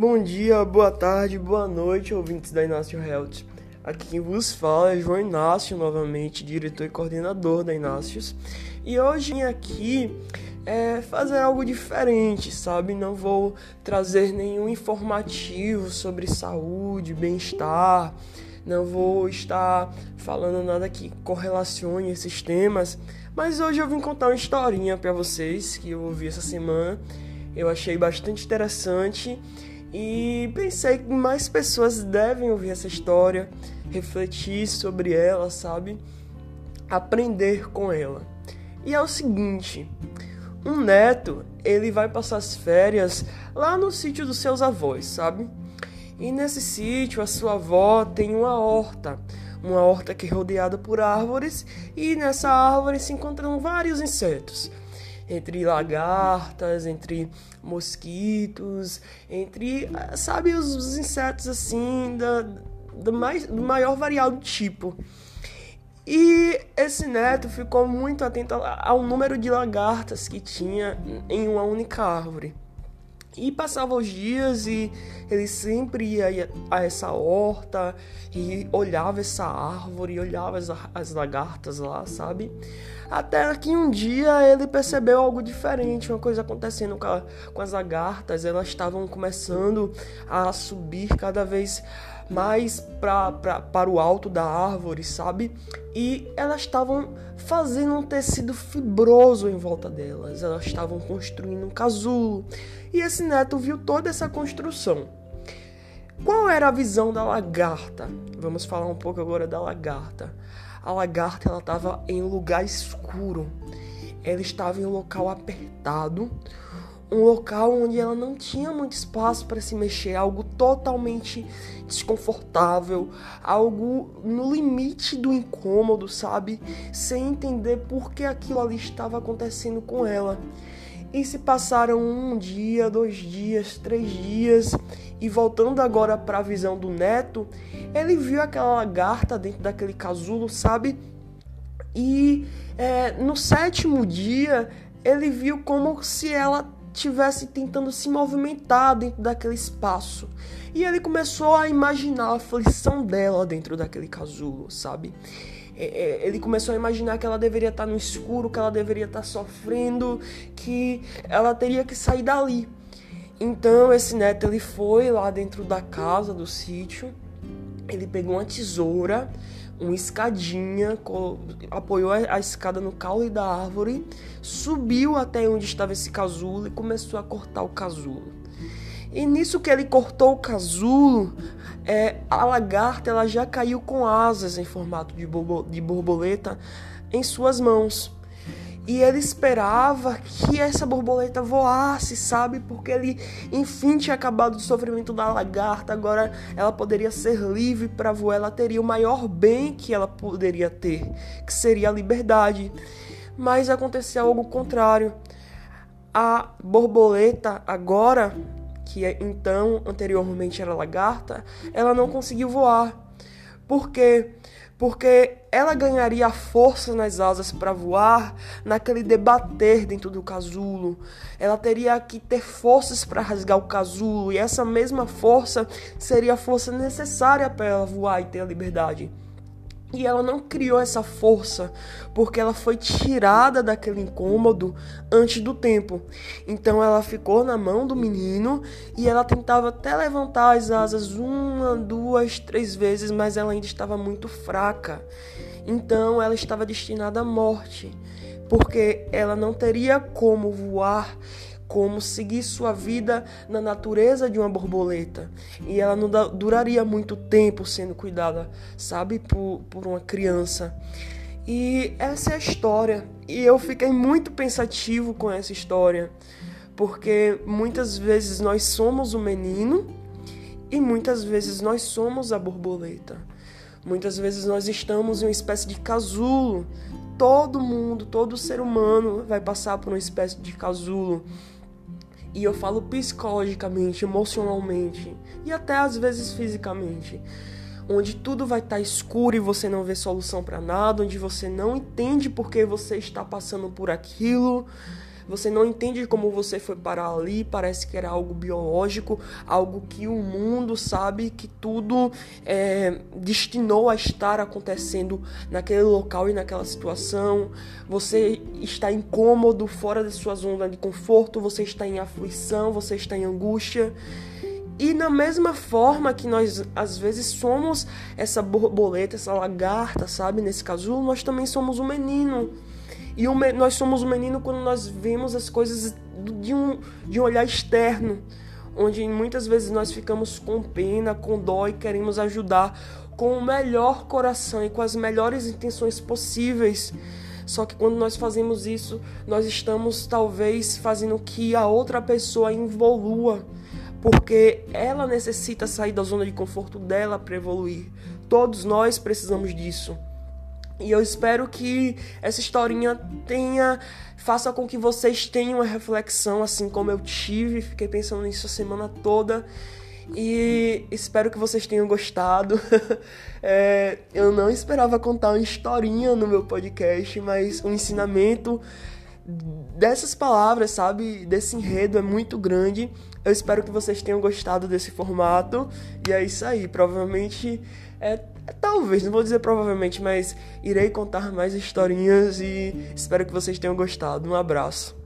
Bom dia, boa tarde, boa noite, ouvintes da Inácio Health. Aqui quem vos fala é João Inácio, novamente, diretor e coordenador da Inácios. E hoje vim aqui é, fazer algo diferente, sabe? Não vou trazer nenhum informativo sobre saúde, bem-estar, não vou estar falando nada que correlacione esses temas, mas hoje eu vim contar uma historinha para vocês que eu ouvi essa semana. Eu achei bastante interessante e pensei que mais pessoas devem ouvir essa história, refletir sobre ela, sabe? Aprender com ela. E é o seguinte, um neto, ele vai passar as férias lá no sítio dos seus avós, sabe? E nesse sítio a sua avó tem uma horta, uma horta que é rodeada por árvores, e nessa árvore se encontram vários insetos entre lagartas, entre mosquitos, entre, sabe, os, os insetos assim, da, do, mais, do maior variado tipo. E esse neto ficou muito atento ao número de lagartas que tinha em uma única árvore. E passava os dias e ele sempre ia a essa horta e olhava essa árvore, olhava as, as lagartas lá, sabe? Até que um dia ele percebeu algo diferente, uma coisa acontecendo com, a, com as lagartas. Elas estavam começando a subir cada vez mais pra, pra, para o alto da árvore, sabe? E elas estavam fazendo um tecido fibroso em volta delas. Elas estavam construindo um casulo. E esse neto viu toda essa construção. Qual era a visão da lagarta? Vamos falar um pouco agora da lagarta. A lagarta ela estava em um lugar escuro. Ela estava em um local apertado, um local onde ela não tinha muito espaço para se mexer, algo totalmente desconfortável, algo no limite do incômodo, sabe? Sem entender por que aquilo ali estava acontecendo com ela. E se passaram um dia, dois dias, três dias, e voltando agora para a visão do neto, ele viu aquela lagarta dentro daquele casulo, sabe? E é, no sétimo dia, ele viu como se ela tivesse tentando se movimentar dentro daquele espaço. E ele começou a imaginar a aflição dela dentro daquele casulo, sabe? É, é, ele começou a imaginar que ela deveria estar no escuro, que ela deveria estar sofrendo, que ela teria que sair dali. Então esse neto ele foi lá dentro da casa do sítio, ele pegou uma tesoura, uma escadinha, apoiou a escada no caule da árvore, subiu até onde estava esse casulo e começou a cortar o casulo. E nisso que ele cortou o casulo, é, a lagarta ela já caiu com asas em formato de, de borboleta em suas mãos. E ele esperava que essa borboleta voasse, sabe? Porque ele, enfim, tinha acabado o sofrimento da lagarta. Agora ela poderia ser livre para voar. Ela teria o maior bem que ela poderia ter, que seria a liberdade. Mas aconteceu algo contrário. A borboleta agora que é, então anteriormente era lagarta, ela não conseguiu voar. Por quê? Porque ela ganharia força nas asas para voar naquele debater dentro do casulo. Ela teria que ter forças para rasgar o casulo e essa mesma força seria a força necessária para ela voar e ter a liberdade. E ela não criou essa força porque ela foi tirada daquele incômodo antes do tempo. Então ela ficou na mão do menino e ela tentava até levantar as asas uma, duas, três vezes, mas ela ainda estava muito fraca. Então ela estava destinada à morte, porque ela não teria como voar como seguir sua vida na natureza de uma borboleta. E ela não duraria muito tempo sendo cuidada, sabe, por, por uma criança. E essa é a história. E eu fiquei muito pensativo com essa história, porque muitas vezes nós somos o menino e muitas vezes nós somos a borboleta. Muitas vezes nós estamos em uma espécie de casulo. Todo mundo, todo ser humano vai passar por uma espécie de casulo e eu falo psicologicamente, emocionalmente e até às vezes fisicamente. Onde tudo vai estar tá escuro e você não vê solução para nada, onde você não entende por que você está passando por aquilo, você não entende como você foi parar ali, parece que era algo biológico, algo que o mundo sabe que tudo é, destinou a estar acontecendo naquele local e naquela situação. Você está incômodo, fora da sua zona de conforto, você está em aflição, você está em angústia. E na mesma forma que nós às vezes somos essa borboleta, essa lagarta, sabe? Nesse casulo, nós também somos um menino. E um, nós somos um menino quando nós vemos as coisas de um, de um olhar externo, onde muitas vezes nós ficamos com pena, com dó e queremos ajudar com o melhor coração e com as melhores intenções possíveis. Só que quando nós fazemos isso, nós estamos talvez fazendo que a outra pessoa evolua porque ela necessita sair da zona de conforto dela para evoluir. Todos nós precisamos disso. E eu espero que essa historinha tenha faça com que vocês tenham uma reflexão assim como eu tive, fiquei pensando nisso a semana toda. E espero que vocês tenham gostado. é, eu não esperava contar uma historinha no meu podcast, mas o ensinamento dessas palavras, sabe, desse enredo é muito grande. Eu espero que vocês tenham gostado desse formato. E é isso aí. Provavelmente. É, é, talvez, não vou dizer provavelmente, mas irei contar mais historinhas e espero que vocês tenham gostado. Um abraço.